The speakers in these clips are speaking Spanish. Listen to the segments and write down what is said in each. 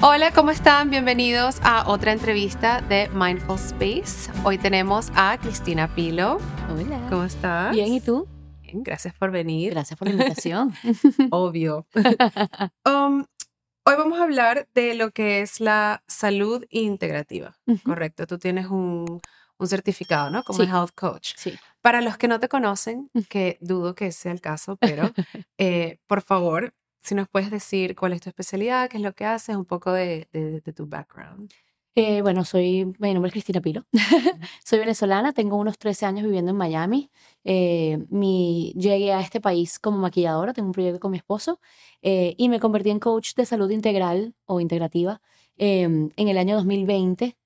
Hola, ¿cómo están? Bienvenidos a otra entrevista de Mindful Space. Hoy tenemos a Cristina Pilo. Hola. ¿Cómo estás? Bien, ¿y tú? Bien, gracias por venir. Gracias por la invitación. Obvio. Um, hoy vamos a hablar de lo que es la salud integrativa. Correcto. Tú tienes un, un certificado, ¿no? Como Sí. health coach. Sí. Para los que no te conocen, que dudo que sea el caso, pero eh, por favor, si nos puedes decir cuál es tu especialidad, qué es lo que haces, un poco de, de- de tu background. Eh, bueno, soy, mi nombre es Cristina Pilo. soy venezolana, tengo unos 13 años viviendo en Miami. Eh, mi, llegué a este país como maquilladora, tengo un proyecto con mi esposo eh, y me convertí en coach de salud integral o integrativa eh, en el año 2020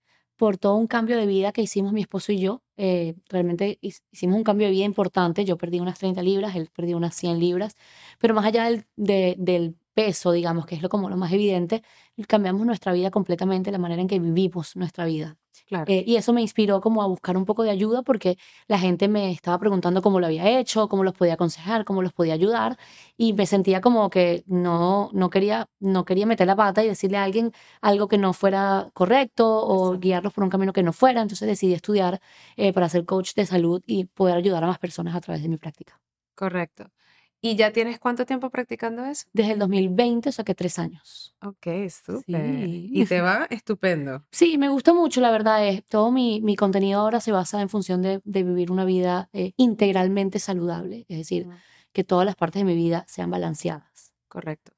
por todo un cambio de vida que hicimos mi esposo y yo. Eh, realmente hic- hicimos un cambio de vida importante. Yo perdí unas 30 libras, él perdió unas 100 libras, pero más allá del, de- del peso, digamos, que es lo, como lo más evidente, cambiamos nuestra vida completamente, la manera en que vivimos nuestra vida. Claro. Eh, y eso me inspiró como a buscar un poco de ayuda porque la gente me estaba preguntando cómo lo había hecho, cómo los podía aconsejar, cómo los podía ayudar y me sentía como que no, no, quería, no quería meter la pata y decirle a alguien algo que no fuera correcto o guiarlos por un camino que no fuera. Entonces decidí estudiar eh, para ser coach de salud y poder ayudar a más personas a través de mi práctica. Correcto. ¿Y ya tienes cuánto tiempo practicando eso? Desde el 2020, o sea que tres años. Ok, súper. Sí. Y te va estupendo. Sí, me gusta mucho, la verdad es, todo mi, mi contenido ahora se basa en función de, de vivir una vida eh, integralmente saludable, es decir, que todas las partes de mi vida sean balanceadas. Correcto.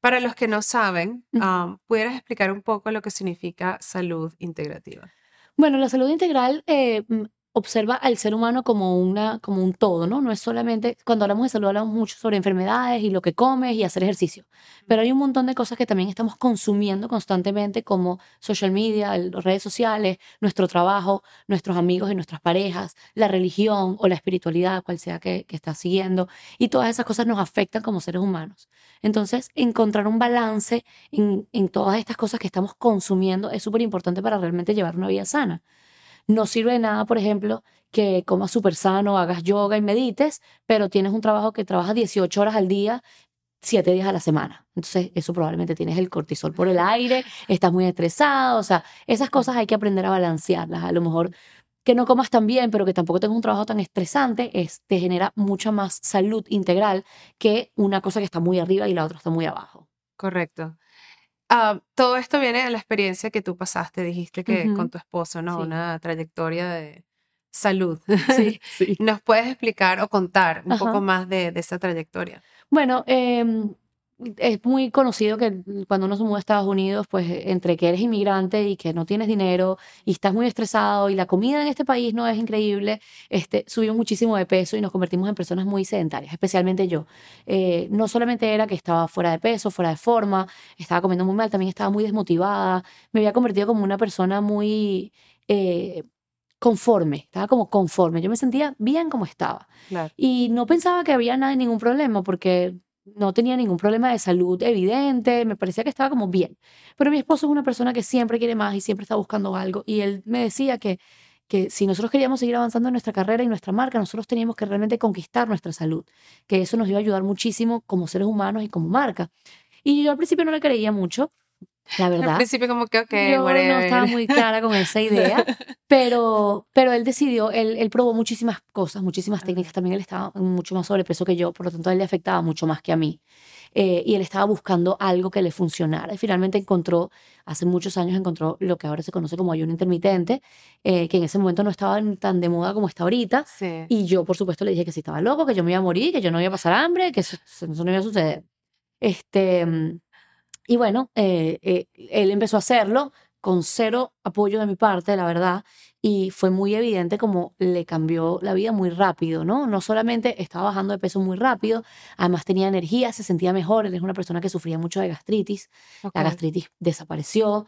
Para los que no saben, um, ¿pudieras explicar un poco lo que significa salud integrativa? Bueno, la salud integral eh, mm, observa al ser humano como, una, como un todo, ¿no? No es solamente, cuando hablamos de salud hablamos mucho sobre enfermedades y lo que comes y hacer ejercicio, pero hay un montón de cosas que también estamos consumiendo constantemente como social media, las redes sociales, nuestro trabajo, nuestros amigos y nuestras parejas, la religión o la espiritualidad, cual sea que, que estás siguiendo, y todas esas cosas nos afectan como seres humanos. Entonces, encontrar un balance en, en todas estas cosas que estamos consumiendo es súper importante para realmente llevar una vida sana. No sirve de nada, por ejemplo, que comas súper sano, hagas yoga y medites, pero tienes un trabajo que trabajas 18 horas al día, 7 días a la semana. Entonces, eso probablemente tienes el cortisol por el aire, estás muy estresado, o sea, esas cosas hay que aprender a balancearlas. A lo mejor que no comas tan bien, pero que tampoco tengas un trabajo tan estresante, es, te genera mucha más salud integral que una cosa que está muy arriba y la otra está muy abajo. Correcto. Ah, todo esto viene de la experiencia que tú pasaste, dijiste que con tu esposo, ¿no? Sí. Una trayectoria de salud. Sí, sí. ¿Nos puedes explicar o contar un poco más de, de esa trayectoria? Bueno, em, es muy conocido que cuando uno se muda a Estados Unidos, pues entre que eres inmigrante y que no tienes dinero y estás muy estresado y la comida en este país no es increíble, este, subimos muchísimo de peso y nos convertimos en personas muy sedentarias, especialmente yo. Eh, no solamente era que estaba fuera de peso, fuera de forma, estaba comiendo muy mal, también estaba muy desmotivada, me había convertido como una persona muy... eh, conforme, estaba como conforme, yo me sentía bien como estaba. Claro. Y no pensaba que había nada, ningún problema, porque no tenía ningún problema de salud evidente, me parecía que estaba como bien. Pero mi esposo es una persona que siempre quiere más y siempre está buscando algo. Y él me decía que, que si nosotros queríamos seguir avanzando en nuestra carrera y nuestra marca, nosotros teníamos que realmente conquistar nuestra salud, que eso nos iba a ayudar muchísimo como seres humanos y como marca. Y yo al principio no le creía mucho, la Al verdad. principio como que, ok, Yo no whatever. estaba muy clara con esa idea, pero, pero él decidió, él, él probó muchísimas cosas, muchísimas técnicas. También él estaba mucho más sobrepeso que yo, por lo tanto a él le afectaba mucho más que a mí. Eh, y él estaba buscando algo que le funcionara. Y finalmente encontró, hace muchos años encontró lo que ahora se conoce como ayuno intermitente, eh, que en ese momento no estaba tan de moda como está ahorita. Sí. Y yo, por supuesto, le dije que si estaba loco, que yo me iba a morir, que yo no iba a pasar hambre, que eso, eso no iba a suceder. Este, mm, y bueno, eh, eh, él empezó a hacerlo con cero apoyo de mi parte, la verdad, y fue muy evidente como le cambió la vida muy rápido, ¿no? No solamente estaba bajando de peso muy rápido, además tenía energía, se sentía mejor, él es una persona que sufría mucho de gastritis, la gastritis desapareció,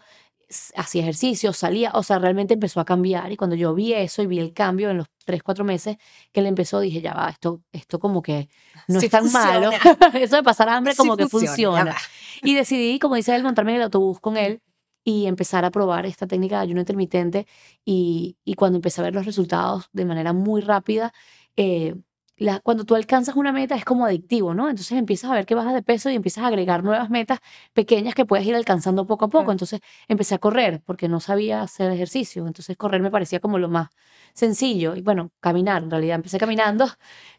hacía ejercicio, salía, o sea, realmente empezó a cambiar y cuando yo vi eso y vi el cambio en los tres, cuatro meses que él empezó, dije, ya va, esto, esto como que no Sí es tan malo, eso de pasar hambre como Sí que funciona. Y decidí, como dice él, montarme en el autobús con él y empezar a probar esta técnica de ayuno intermitente y, y cuando empecé a ver los resultados de manera muy rápida, eh, la, cuando tú alcanzas una meta es como adictivo, ¿no? Entonces empiezas a ver que bajas de peso y empiezas a agregar nuevas metas pequeñas que puedes ir alcanzando poco a poco. Entonces empecé a correr porque no sabía hacer ejercicio. Entonces correr me parecía como lo más sencillo. Y bueno, caminar, en realidad empecé caminando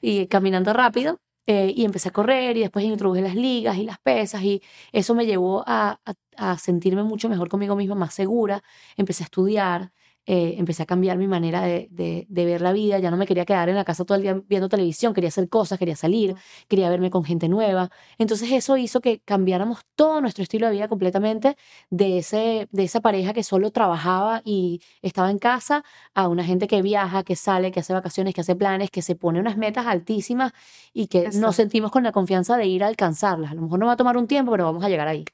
y caminando rápido. eh, y empecé a correr y después introduje las ligas y las pesas y eso me llevó a, a- a sentirme mucho mejor conmigo misma, más segura. Empecé a estudiar, eh, empecé a cambiar mi manera de, de- de ver la vida. Ya no me quería quedar en la casa todo el día viendo televisión, quería hacer cosas, quería salir, quería verme con gente nueva. Entonces eso hizo que cambiáramos todo nuestro estilo de vida completamente de, ese, de esa pareja que solo trabajaba y estaba en casa a una gente que viaja, que sale, que hace vacaciones, que hace planes, que se pone unas metas altísimas y que Exacto. nos sentimos con la confianza de ir a alcanzarlas. A lo mejor no va a tomar un tiempo, pero vamos a llegar ahí.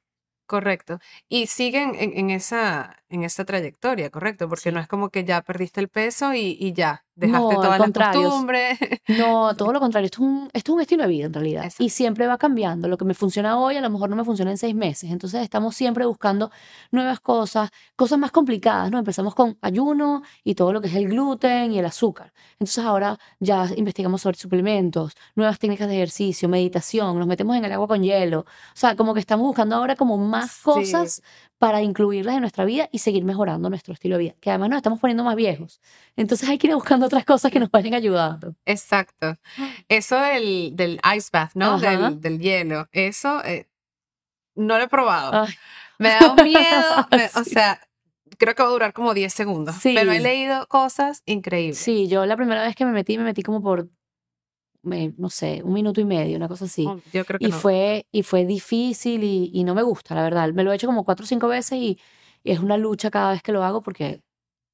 Correcto. Y siguen en, en esa, en esa trayectoria, correcto, porque no es como que ya perdiste el peso y, y ya, dejaste No, todas las contrario. costumbres. No, todo lo contrario. Esto es un, esto es un estilo de vida en realidad. Exacto. Y siempre va cambiando. Lo que me funciona hoy a lo mejor no me funciona en seis meses. Entonces estamos siempre buscando nuevas cosas, cosas más complicadas, ¿no? Empezamos con ayuno y todo lo que es el gluten y el azúcar. Entonces ahora ya investigamos sobre suplementos, nuevas técnicas de ejercicio, meditación, nos metemos en el agua con hielo. O sea, como que estamos buscando ahora como más Sí. Para incluirlas en nuestra vida y seguir mejorando nuestro estilo de vida. Que además nos estamos poniendo más viejos. Entonces hay que ir buscando otras cosas que nos vayan ayudando. Exacto. Eso del, del ice bath, ¿no? Del, del hielo. Eso eh, no lo he probado. Ay. Me da un miedo. me- O Sí. sea, creo que va a durar como 10 segundos. Sí. Pero he leído cosas increíbles. Sí, yo la primera vez que me metí, me metí como por, no sé, un minuto y medio, una cosa así. Yo creo que Y no. fue, y fue difícil y, y no me gusta, la verdad. Me lo he hecho como cuatro o cinco veces y, y es una lucha cada vez que lo hago porque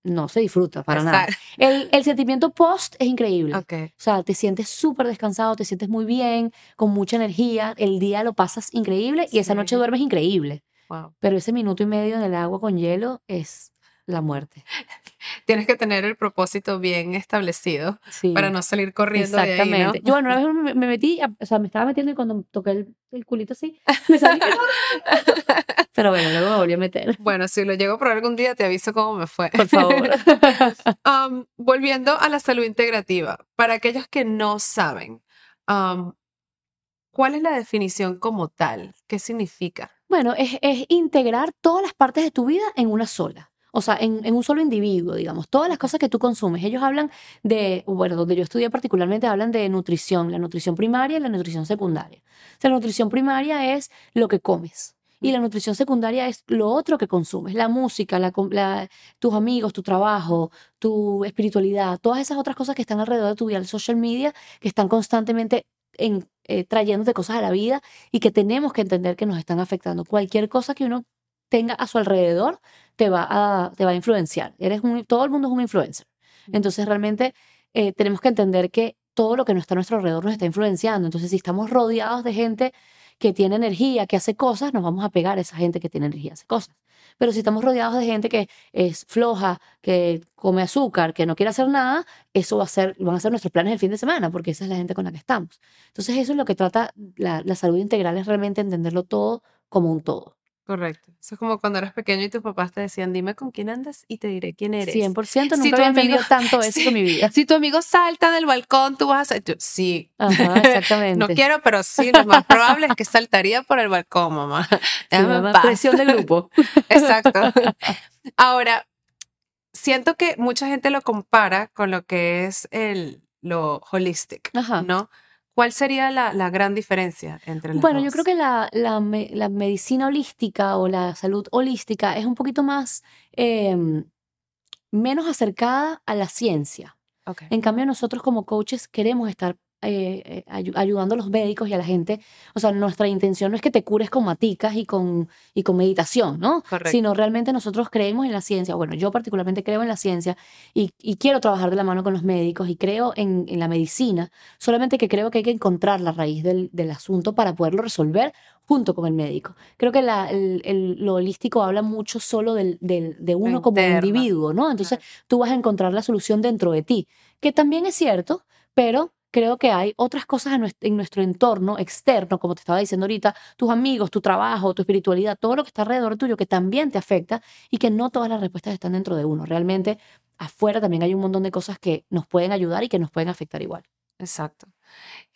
no se disfruta para nada. El, el sentimiento post es increíble. Ok. O sea, te sientes súper descansado, te sientes muy bien, con mucha energía, el día lo pasas increíble y esa noche Sí. duermes increíble. Wow. Pero ese minuto y medio en el agua con hielo es la muerte. Tienes que tener el propósito bien establecido Sí. para no salir corriendo de ahí, ¿no? Exactamente. Yo, bueno, una vez me, me metí, o sea, me estaba metiendo y cuando toqué el, el culito así, me salí. Pero bueno, luego me volví a meter. Bueno, si lo llego a probar algún día, te aviso cómo me fue. Por favor. Um, volviendo a la salud integrativa, para aquellos que no saben, um, ¿cuál es la definición como tal? ¿Qué significa? Bueno, es, es integrar todas las partes de tu vida en una sola. O sea, en, un solo individuo, digamos. Todas las cosas que tú consumes. Ellos hablan de, bueno, donde yo estudié particularmente, hablan de nutrición, la nutrición primaria y la nutrición secundaria. O sea, la nutrición primaria es lo que comes. Y la nutrición secundaria es lo otro que consumes, la música, la- tus amigos, tu trabajo, tu espiritualidad, todas esas otras cosas que están alrededor de tu vida, el social media, que están constantemente en, eh, trayéndote cosas a la vida y que tenemos que entender que nos están afectando. Cualquier cosa que uno tenga a su alrededor te va a, te va a influenciar. Eres un, todo el mundo es un influencer. Entonces realmente eh, tenemos que entender que todo lo que no está a nuestro alrededor nos está influenciando. Entonces si estamos rodeados de gente que tiene energía, que hace cosas, nos vamos a pegar a esa gente que tiene energía, hace cosas. Pero si estamos rodeados de gente que es floja, que come azúcar, que no quiere hacer nada, eso va a ser, van a ser nuestros planes del fin de semana, porque esa es la gente con la que estamos. Entonces eso es lo que trata la, la salud integral, es realmente entenderlo todo como un todo. Correcto. Eso es como cuando eras pequeño y tus papás te decían, dime con quién andas y te diré quién eres. 100%, Si nunca tu había amigo- tanto eso Sí. en mi vida. Si tu amigo salta del balcón, tú vas a... tú- sí, Ajá, exactamente. no quiero, pero sí, lo más probable es que saltaría por el balcón, mamá. Paz. presión de grupo. Exacto. Ahora, siento que mucha gente lo compara con lo que es el, lo holistic, Ajá. ¿no? ¿Cuál sería la, la gran diferencia entre las Bueno, yo creo que la, la, me- la medicina holística o la salud holística es un poquito más, em, menos acercada a la ciencia. En cambio, nosotros como coaches queremos estar eh, eh, ayu- ayudando a los médicos y a la gente. O sea, nuestra intención no es que te cures con maticas y con, y con meditación, ¿no? Correcto. Sino realmente nosotros creemos en la ciencia. Bueno, yo particularmente creo en la ciencia y, y quiero trabajar de la mano con los médicos y creo en, en la medicina, solamente que creo que hay que encontrar la raíz del, del asunto para poderlo resolver junto con el médico. Creo que la- el- el- lo holístico habla mucho solo del, del- de uno como individuo, ¿no? Entonces tú vas a encontrar la solución dentro de ti, que también es cierto, pero creo que hay otras cosas en nues- en nuestro entorno externo, como te estaba diciendo ahorita, tus amigos, tu trabajo, tu espiritualidad, todo lo que está alrededor tuyo que también te afecta y que no todas las respuestas están dentro de uno. Realmente afuera también hay un montón de cosas que nos pueden ayudar y que nos pueden afectar igual. Exacto.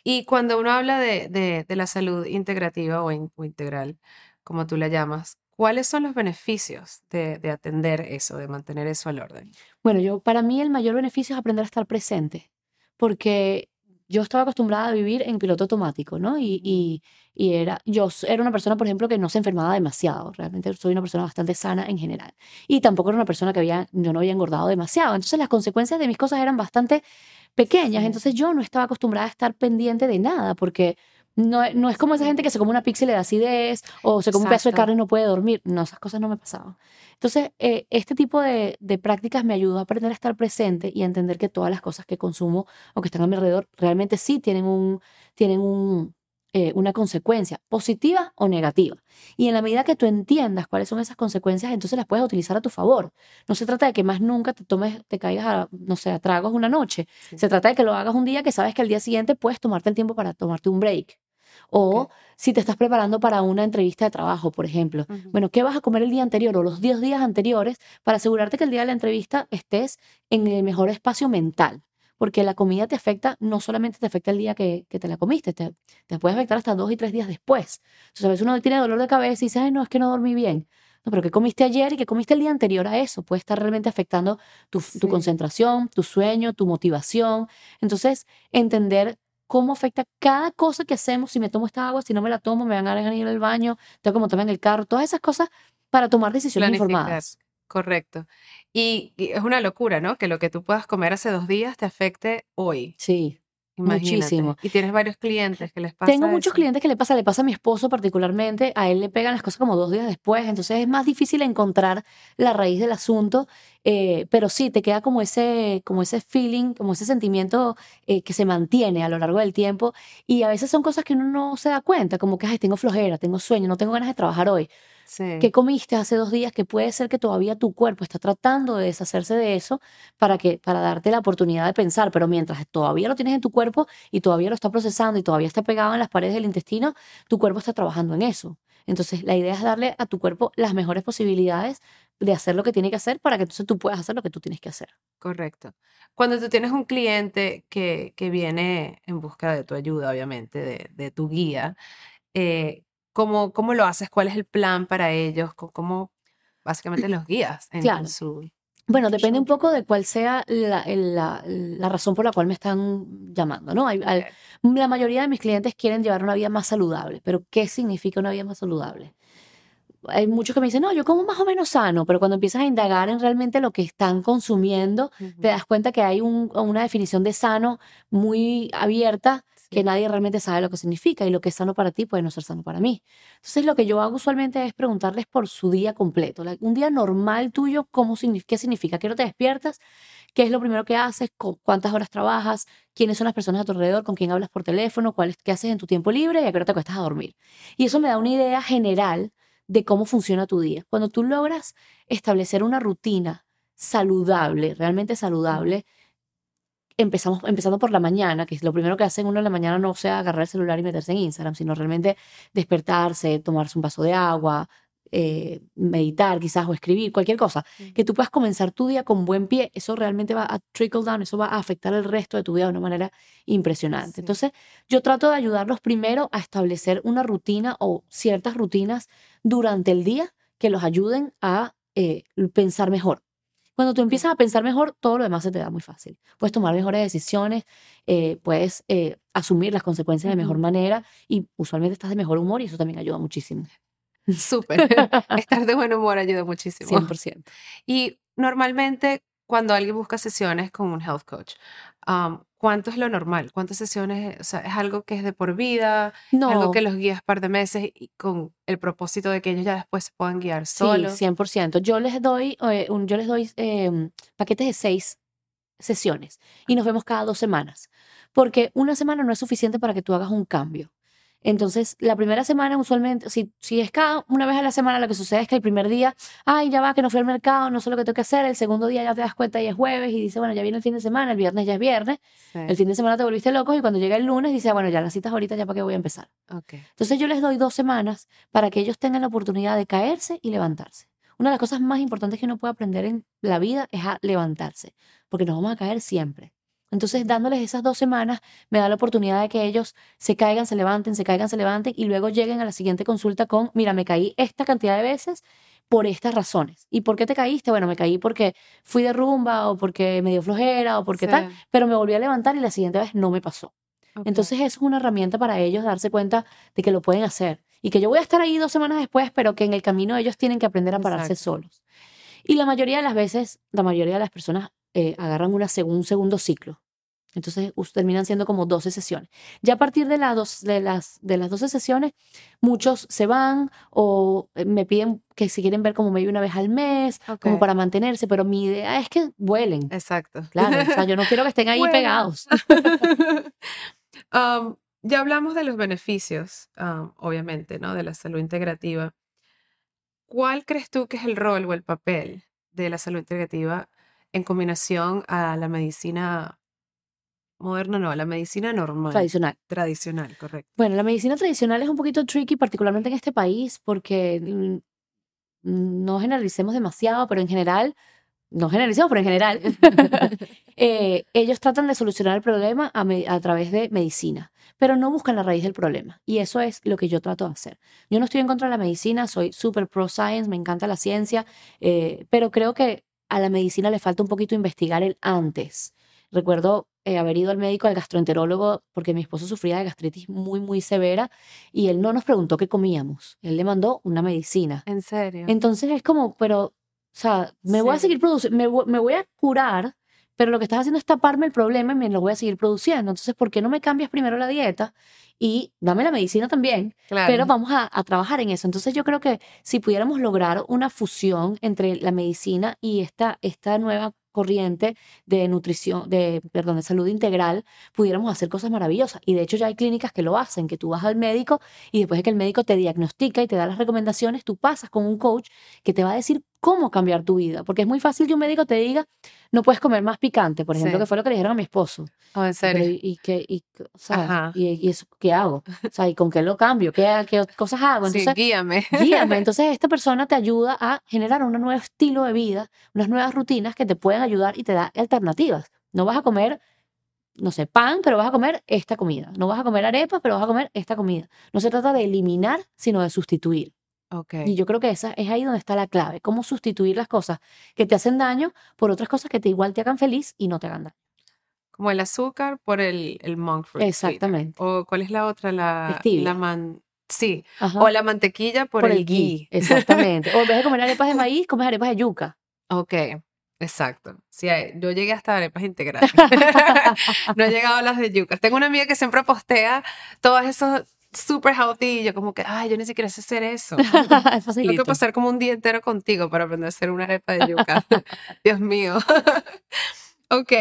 Y cuando uno habla de, de- de la salud integrativa o, in- o integral, como tú la llamas, ¿cuáles son los beneficios de, de atender eso, de mantener eso al orden? Bueno, yo, para mí el mayor beneficio es aprender a estar presente, porque yo estaba acostumbrada a vivir en piloto automático, ¿no? Y, y, y era, yo era una persona, por ejemplo, que no se enfermaba demasiado, realmente soy una persona bastante sana en general. Y tampoco era una persona que había, yo no había engordado demasiado. Entonces las consecuencias de mis cosas eran bastante pequeñas, entonces yo no estaba acostumbrada a estar pendiente de nada, porque no, no es como esa gente que se come una pizza y le da acidez, o se come un pedazo de carne y no puede dormir. No, esas cosas no me pasaban. Entonces, eh, este tipo de, de prácticas me ayudó a aprender a estar presente y a entender que todas las cosas que consumo o que están a mi alrededor realmente sí tienen, un, tienen un, eh, una consecuencia, positiva o negativa. Y en la medida que tú entiendas cuáles son esas consecuencias, entonces las puedes utilizar a tu favor. No se trata de que más nunca te tomes, te caigas a, no sé, a tragos una noche. Sí. Se trata de que lo hagas un día que sabes que al día siguiente puedes tomarte el tiempo para tomarte un break. O si te estás preparando para una entrevista de trabajo, por ejemplo. Bueno, ¿qué vas a comer el día anterior o los 10 días anteriores para asegurarte que el día de la entrevista estés en el mejor espacio mental? Porque la comida te afecta, no solamente te afecta el día que, que te la comiste, te, te puede afectar hasta dos y tres días después. Entonces, a veces uno tiene dolor de cabeza y dice, ay, no, es que no dormí bien. No, pero ¿qué comiste ayer y qué comiste el día anterior a eso? Puede estar realmente afectando tu, tu concentración, tu sueño, tu motivación. Entonces, entender cómo afecta cada cosa que hacemos, si me tomo esta agua, si no me la tomo, me van a ir al baño, tengo que montarme en el carro, todas esas cosas para tomar decisiones Planificar. informadas. Correcto. Y, y es una locura, ¿no? Que lo que tú puedas comer hace dos días te afecte hoy. Sí, Imagínate. muchísimo. Y tienes varios clientes que les pasa Tengo muchos clientes que le pasa, le pasa a mi esposo particularmente, a él le pegan las cosas como dos días después, entonces es más difícil encontrar la raíz del asunto, eh, pero sí, te queda como ese, como ese feeling, como ese sentimiento eh, que se mantiene a lo largo del tiempo y a veces son cosas que uno no se da cuenta, como que, ay, tengo flojera, tengo sueño, no tengo ganas de trabajar hoy. Sí. ¿Qué comiste hace dos días que puede ser que todavía tu cuerpo está tratando de deshacerse de eso para que para darte la oportunidad de pensar, pero mientras todavía lo tienes en tu cuerpo y todavía lo está procesando y todavía está pegado en las paredes del intestino, tu cuerpo está trabajando en eso. Entonces, la idea es darle a tu cuerpo las mejores posibilidades de hacer lo que tiene que hacer para que entonces tú puedas hacer lo que tú tienes que hacer. Correcto. Cuando tú tienes un cliente que, que viene en busca de tu ayuda, obviamente, de, de tu guía, eh, ¿cómo, cómo lo haces? ¿Cuál es el plan para ellos? ¿Cómo básicamente los guías en, Claro. su... Bueno, depende un poco de cuál sea la, la- la razón por la cual me están llamando, ¿no? Hay- la mayoría de mis clientes quieren llevar una vida más saludable, pero ¿qué significa una vida más saludable? Hay muchos que me dicen, no, yo como más o menos sano, pero cuando empiezas a indagar en realmente lo que están consumiendo, te das cuenta que hay un- una definición de sano muy abierta que nadie realmente sabe lo que significa y lo que es sano para ti puede no ser sano para mí. Entonces lo que yo hago usualmente es preguntarles por su día completo. Un día normal tuyo, ¿cómo, ¿qué significa? ¿Qué hora te despiertas? ¿Qué es lo primero que haces? ¿Cu- ¿Cuántas horas trabajas? ¿Quiénes son las personas a tu alrededor? ¿Con quién hablas por teléfono? ¿Cuál es- ¿Qué haces en tu tiempo libre? ¿Y a qué hora te acuestas a dormir? Y eso me da una idea general de cómo funciona tu día. Cuando tú logras establecer una rutina saludable, realmente saludable, empezamos, empezando por la mañana, que es lo primero que hacen uno en la mañana no sea agarrar el celular y meterse en Instagram, sino realmente despertarse, tomarse un vaso de agua, eh, meditar quizás o escribir, cualquier cosa. Que tú puedas comenzar tu día con buen pie, eso realmente va a trickle down, eso va a afectar el resto de tu vida de una manera impresionante. Sí. Entonces, yo trato de ayudarlos primero a establecer una rutina o ciertas rutinas durante el día que los ayuden a eh, pensar mejor. Cuando tú empiezas a pensar mejor, todo lo demás se te da muy fácil. Puedes tomar mejores decisiones, eh, puedes eh, asumir las consecuencias de mejor manera y usualmente estás de mejor humor y eso también ayuda muchísimo. Súper. Estar de buen humor ayuda muchísimo. 100%. Y normalmente cuando alguien busca sesiones con un health coach, um, ¿cuánto es lo normal? ¿Cuántas sesiones? O sea, ¿es algo que es de por vida? ¿Algo No, que los guías par de meses y con el propósito de que ellos ya después se puedan guiar sí, solos? 100%. Yo les doy, eh, un- yo les doy em, paquetes de seis sesiones y nos vemos cada dos semanas, porque una semana no es suficiente para que tú hagas un cambio. Entonces, la primera semana usualmente, si, si es cada una vez a la semana, lo que sucede es que el primer día, ay, ya va, que no fui al mercado, no sé lo que tengo que hacer, el segundo día ya te das cuenta y es jueves y dice, bueno, ya viene el fin de semana, el viernes ya es viernes, Sí. el fin de semana te volviste loco y cuando llega el lunes dice, bueno, ya las citas ahorita, ya para qué voy a empezar. Ok. Entonces yo les doy dos semanas para que ellos tengan la oportunidad de caerse y levantarse. Una de las cosas más importantes que uno puede aprender en la vida es a levantarse, porque nos vamos a caer siempre. Entonces, dándoles esas dos semanas, me da la oportunidad de que ellos se caigan, se levanten, se caigan, se levanten y luego lleguen a la siguiente consulta con, mira, me caí esta cantidad de veces por estas razones. ¿Y por qué te caíste? Bueno, me caí porque fui de rumba o porque me dio flojera o porque tal, pero me volví a levantar y la siguiente vez no me pasó. Entonces, eso es una herramienta para ellos darse cuenta de que lo pueden hacer y que yo voy a estar ahí dos semanas después, pero que en el camino ellos tienen que aprender a pararse Exacto. solos. Y la mayoría de las veces, la mayoría de las personas eh, agarran una seg- un segundo ciclo. Entonces terminan siendo como 12 sesiones. Ya a partir de, la dos- de, las, de las 12 sesiones, muchos se van o eh, me piden que si quieren ver como medio una vez al mes, como para mantenerse, pero mi idea es que vuelen. Exacto. Claro, o sea, yo no quiero que estén ahí Vuelan. pegados. Ya hablamos de los beneficios, am, obviamente, ¿no? De la salud integrativa. ¿Cuál crees tú que es el rol o el papel de la salud integrativa en combinación a la medicina moderna, no, a la medicina normal, Tradicional. tradicional, correcto? Bueno, la medicina tradicional es un poquito tricky, particularmente en este país, porque no generalicemos demasiado, pero en general, no generalicemos, pero en general, eh, ellos tratan de solucionar el problema a, través de medicina, pero no buscan la raíz del problema. Y eso es lo que yo trato de hacer. Yo no estoy en contra de la medicina, soy super pro science, me encanta la ciencia, eh, pero creo que a la medicina le falta un poquito investigar el antes. Recuerdo eh, haber ido al médico, al gastroenterólogo, porque mi esposo sufría de gastritis muy, muy severa y él no nos preguntó qué comíamos. Él le mandó una medicina. ¿En serio? Entonces es como, pero, o sea, me voy a seguir produciendo, me, me voy a curar, pero lo que estás haciendo es taparme el problema y me lo voy a seguir produciendo. Entonces, ¿por qué no me cambias primero la dieta y dame la medicina también? Claro. Pero vamos a, a trabajar en eso. Entonces yo creo que si pudiéramos lograr una fusión entre la medicina y esta, esta nueva corriente de nutrición, de, perdón, de salud integral, pudiéramos hacer cosas maravillosas. Y de hecho ya hay clínicas que lo hacen, que tú vas al médico y después de que el médico te diagnostica y te da las recomendaciones, tú pasas con un coach que te va a decir cómo cambiar tu vida. Porque es muy fácil que un médico te diga, no puedes comer más picante, por ejemplo, Sí. que fue lo que le dijeron a mi esposo. Oh, en serio. ¿y, y qué, y, o sea, Ajá. y, y eso qué hago? O sea, ¿y con qué lo cambio? ¿Qué, qué cosas hago? Sí, Entonces, guíame. guíame. Entonces, esta persona te ayuda a generar un nuevo estilo de vida, unas nuevas rutinas que te pueden ayudar y te da alternativas. No vas a comer, no sé, pan, pero vas a comer esta comida. No vas a comer arepas, pero vas a comer esta comida. No se trata de eliminar, sino de sustituir. Y yo creo que esa es ahí donde está la clave. Cómo sustituir las cosas que te hacen daño por otras cosas que te igual te hagan feliz y no te hagan daño. Como el azúcar por el, el monk fruit sweetener. Exactamente. O ¿cuál es la otra? La, la man... Sí. Ajá. O la mantequilla por, por el el ghee. ghee. Exactamente. O en vez de comer arepas de maíz, comes arepas de yuca. Ok, exacto. Sí, hay- yo llegué hasta arepas integrales. no he llegado a las de yucas. Tengo una amiga que siempre postea todos esos super healthy y yo como que, ay, yo ni siquiera sé hacer eso. es Tengo que pasar como un día entero contigo para aprender a hacer una arepa de yuca. Dios mío. ok.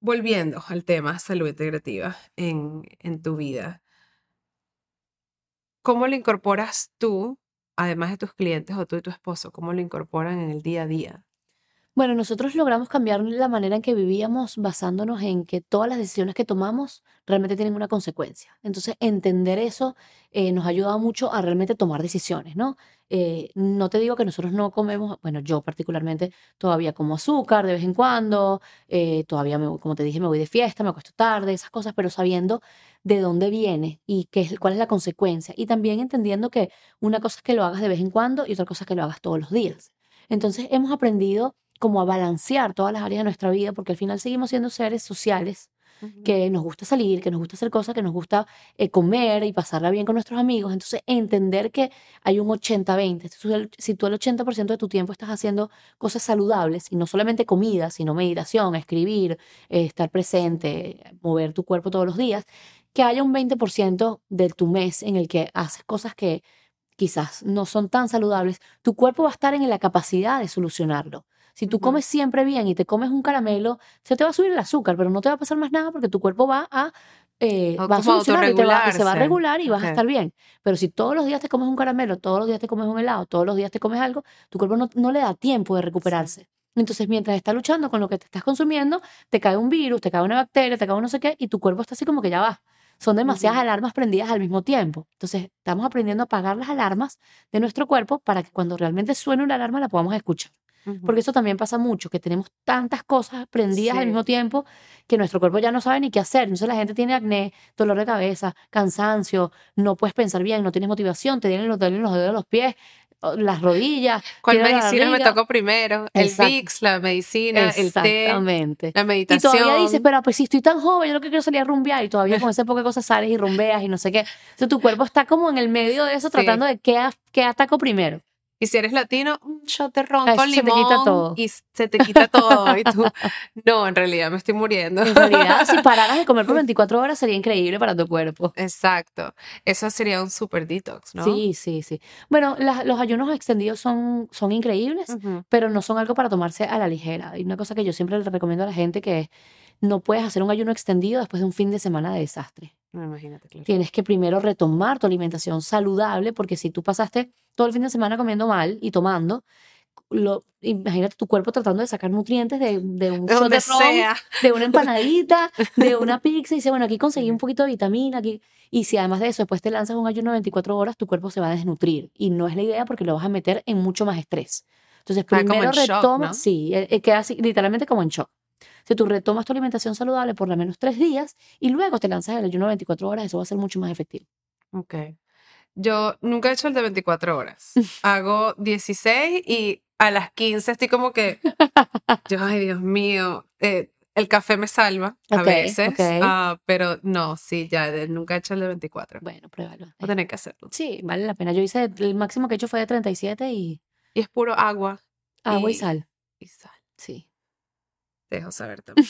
Volviendo al tema salud integrativa en, en tu vida. ¿Cómo lo incorporas tú, además de tus clientes o tú y tu esposo, cómo lo incorporan en el día a día? Bueno, nosotros logramos cambiar la manera en que vivíamos basándonos en que todas las decisiones que tomamos realmente tienen una consecuencia. Entonces, entender eso eh, nos ha ayudado mucho a realmente tomar decisiones, ¿no? Eh, no te digo que nosotros no comemos, bueno, yo particularmente todavía como azúcar de vez en cuando, eh, todavía, me, como te dije, me voy de fiesta, me acuesto tarde, esas cosas, pero sabiendo de dónde viene y qué es, cuál es la consecuencia. Y también entendiendo que una cosa es que lo hagas de vez en cuando y otra cosa es que lo hagas todos los días. Entonces, hemos aprendido como a balancear todas las áreas de nuestra vida, porque al final seguimos siendo seres sociales que nos gusta salir, que nos gusta hacer cosas, que nos gusta eh, comer y pasarla bien con nuestros amigos. Entonces, entender que hay un 80-20. Si tú el- Si tú el 80% de tu tiempo estás haciendo cosas saludables, y no solamente comida, sino meditación, escribir, eh, estar presente, mover tu cuerpo todos los días, que haya un 20% de tu mes en el que haces cosas que quizás no son tan saludables, tu cuerpo va a estar en la capacidad de solucionarlo. Si tú comes siempre bien y te comes un caramelo, se te va a subir el azúcar, pero no te va a pasar más nada porque tu cuerpo va a, eh, va a como solucionarlo y, te va, y se va a regular y vas a estar bien. Pero si todos los días te comes un caramelo, todos los días te comes un helado, todos los días te comes algo, tu cuerpo no, no le da tiempo de recuperarse. Entonces, mientras está luchando con lo que te estás consumiendo, te cae un virus, te cae una bacteria, te cae un no sé qué, y tu cuerpo está así como que ya va. Son demasiadas alarmas prendidas al mismo tiempo. Entonces, estamos aprendiendo a apagar las alarmas de nuestro cuerpo para que cuando realmente suene una alarma la podamos escuchar. Porque eso también pasa mucho, que tenemos tantas cosas prendidas al Sí. mismo tiempo que nuestro cuerpo ya no sabe ni qué hacer. Entonces la gente tiene acné, dolor de cabeza, cansancio, no puedes pensar bien, no tienes motivación, te duelen los, duelen los dedos de los pies, las rodillas. ¿Cuál medicina me tocó primero? El. VIX, la medicina, el té, Exactamente. la Y meditación. todavía dices, pero pues si estoy tan joven, yo lo que quiero salir a rumbear y todavía con ese poco de cosas sales y rumbeas y no sé qué. Entonces tu cuerpo está como en el medio de eso Sí. tratando de qué, qué ataco primero. Y si eres latino, un shot de ron Eso con se te limón quita todo. y se te quita todo. Y tú, no, en realidad me estoy muriendo. En realidad, si pararas de comer por 24 horas sería increíble para tu cuerpo. Exacto. Eso sería un super detox, ¿no? Sí, sí, sí. Bueno, los ayunos extendidos son, son increíbles, pero no son algo para tomarse a la ligera. Hay una cosa que yo siempre le recomiendo a la gente que es, no puedes hacer un ayuno extendido después de un fin de semana de desastre. No, imagínate, claro. Tienes que primero retomar tu alimentación saludable, porque si tú pasaste todo el fin de semana comiendo mal y tomando, lo, imagínate tu cuerpo tratando de sacar nutrientes de, de un De shot de ron, sea. de una empanadita, de una pizza, y dice, bueno, aquí conseguí un poquito de vitamina, aquí. Y si además de eso después te lanzas un ayuno de 24 horas, tu cuerpo se va a desnutrir. Y no es la idea porque lo vas a meter en mucho más estrés. Entonces, como primero shock, retoma, ¿no? sí, eh, eh, queda así, literalmente como en shock. Si tú retomas tu alimentación saludable por lo menos tres días y luego te lanzas el ayuno de 24 horas, eso va a ser mucho más efectivo. Ok. Yo nunca he hecho el de 24 horas. Hago 16 y a las 15 estoy como que, yo, ay, Dios mío, eh, el café me salva a Ok, veces, ok. ah, pero no, sí, ya nunca he hecho el de 24. Bueno, pruébalo. Voy a tener que hacerlo. Sí, vale la pena. Yo hice, el máximo que he hecho fue de 37 y Y es puro agua agua y Y- sal. y sal. Sí. Dejo saber también.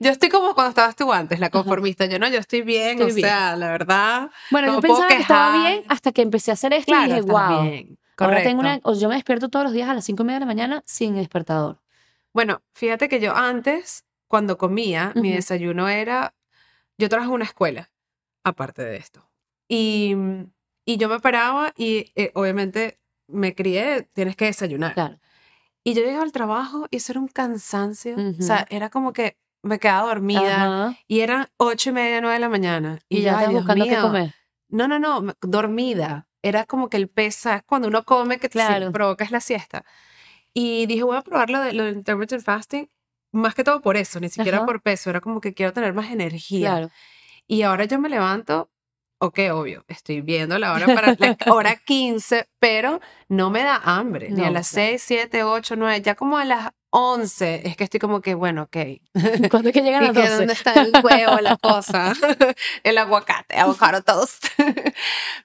yo estoy como cuando estabas tú antes, la conformista. Yo no, yo estoy bien, Estoy o bien. sea, la verdad. Bueno, No yo pensaba que estaba bien hasta que empecé a hacer esto y Claro, dije, estás wow. bien. Ahora tengo una, o yo me despierto todos los días a las cinco y media de la mañana sin despertador. Bueno, fíjate que yo antes, cuando comía, mi Ujú. desayuno era, yo trabajo en una escuela, aparte de esto. Y, y yo me paraba y eh, obviamente me crié, tienes que desayunar. Claro. Y yo llegaba al trabajo y eso era un cansancio. O Ujú. sea, era como que me quedaba dormida Ajá. y eran ocho y media, nueve de la mañana. Y, yo, ya Dios buscando qué comer. No, no, no, dormida. Era como que el pesa, cuando uno come que Claro. provoca es la siesta. Y dije, voy a probar lo, de, lo del intermittent fasting, más que todo por eso, ni siquiera Ajá. por peso, era como que quiero tener más energía. Claro. Y ahora yo me levanto, ok, obvio, estoy viendo la hora para la hora 15, pero no me da hambre, ni a No, las claro. 6, 7, 8, 9, ya como a las 11 es que estoy como que, bueno, ok. ¿Cuándo es que llegan ¿Y las que 12? dónde está el huevo, la cosa? el aguacate, avocado toast.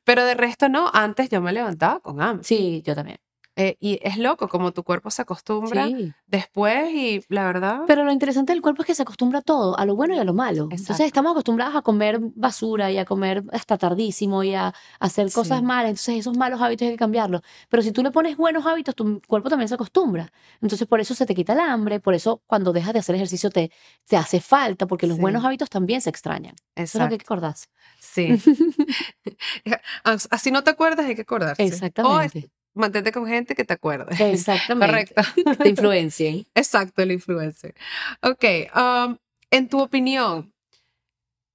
Pero de resto no, antes yo me levantaba con hambre. Sí, yo también. Eh, y es loco como tu cuerpo se acostumbra Sí. después y la verdad... Pero lo interesante del cuerpo es que se acostumbra a todo, a lo bueno y a lo malo. Entonces Exacto. estamos acostumbrados a comer basura y a comer hasta tardísimo y a hacer cosas Sí. malas. Entonces esos malos hábitos hay que cambiarlos. Pero si tú le pones buenos hábitos, tu cuerpo también se acostumbra. Entonces por eso se te quita el hambre, por eso cuando dejas de hacer ejercicio te, te hace falta, porque los Sí. buenos hábitos también se extrañan. Eso es lo que hay Exacto. que acordarse. Sí. As- Así no te acuerdas, hay que acordarse. O es- Exactamente. Mantente con gente que te acuerde. Exactamente. Correcto. Que te influencien. Exacto, el influencer. Ok, um, en tu opinión,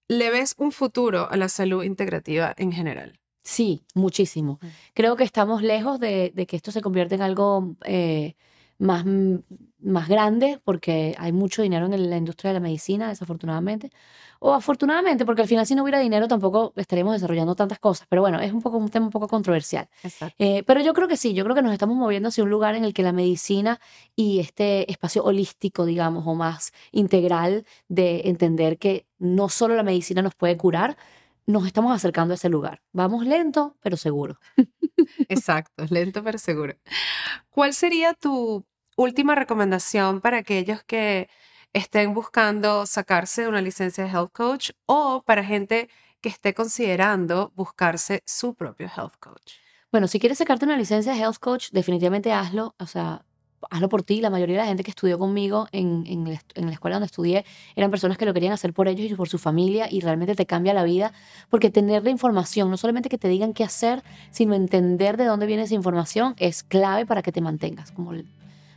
¿le ves un futuro a la salud integrativa en general? Sí, muchísimo. Mm. Creo que estamos lejos de, de que esto se convierta en algo eh, más, más grande, porque hay mucho dinero en la industria de la medicina, desafortunadamente. O afortunadamente, porque al final si no hubiera dinero tampoco estaríamos desarrollando tantas cosas. Pero bueno, es un poco un tema un poco controversial. Eh, pero yo creo que sí, yo creo que nos estamos moviendo hacia un lugar en el que la medicina y este espacio holístico, digamos, o más integral de entender que no solo la medicina nos puede curar, nos estamos acercando a ese lugar. Vamos lento, pero seguro. Exacto, lento pero seguro. ¿Cuál sería tu última recomendación para aquellos que estén buscando sacarse una licencia de health coach o para gente que esté considerando buscarse su propio health coach? Bueno, si quieres sacarte una licencia de health coach, definitivamente hazlo. O sea, hazlo por ti. La mayoría de la gente que estudió conmigo en, en, la en la escuela donde estudié eran personas que lo querían hacer por ellos y por su familia y realmente te cambia la vida porque tener la información, no solamente que te digan qué hacer, sino entender de dónde viene esa información es clave para que te mantengas. Como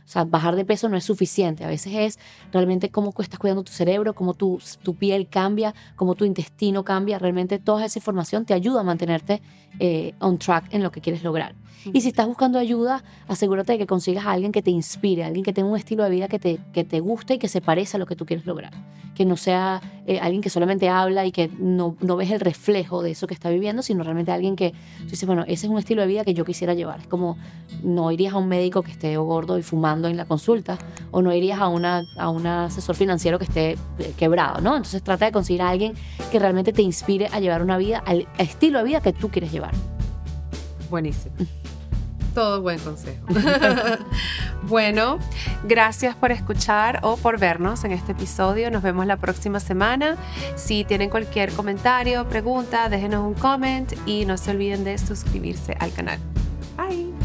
O sea, bajar de peso no es suficiente. A veces es realmente cómo estás cuidando tu cerebro, cómo tu, tu piel cambia, cómo tu intestino cambia. Realmente toda esa información te ayuda a mantenerte eh, on track en lo que quieres lograr. Y si estás buscando ayuda, asegúrate de que consigas a alguien que te inspire, alguien que tenga un estilo de vida que te, que te guste y que se parezca a lo que tú quieres lograr. Que no sea eh, alguien que solamente habla y que no, no, ves el reflejo de eso que está viviendo, sino realmente alguien que tú dices, bueno, ese es un estilo de vida que yo quisiera llevar. Es como no irías a un médico que esté gordo y fumando en la consulta, o no irías a, una, a un asesor financiero que esté eh, quebrado, ¿no? Entonces trata de conseguir a alguien que realmente te inspire a llevar una vida, al estilo de vida que tú quieres llevar. Buenísimo. Todo buen consejo. bueno, gracias por escuchar o por vernos en este episodio. Nos vemos la próxima semana. Si tienen cualquier comentario, pregunta, déjenos un comment y no se olviden de suscribirse al canal. Bye.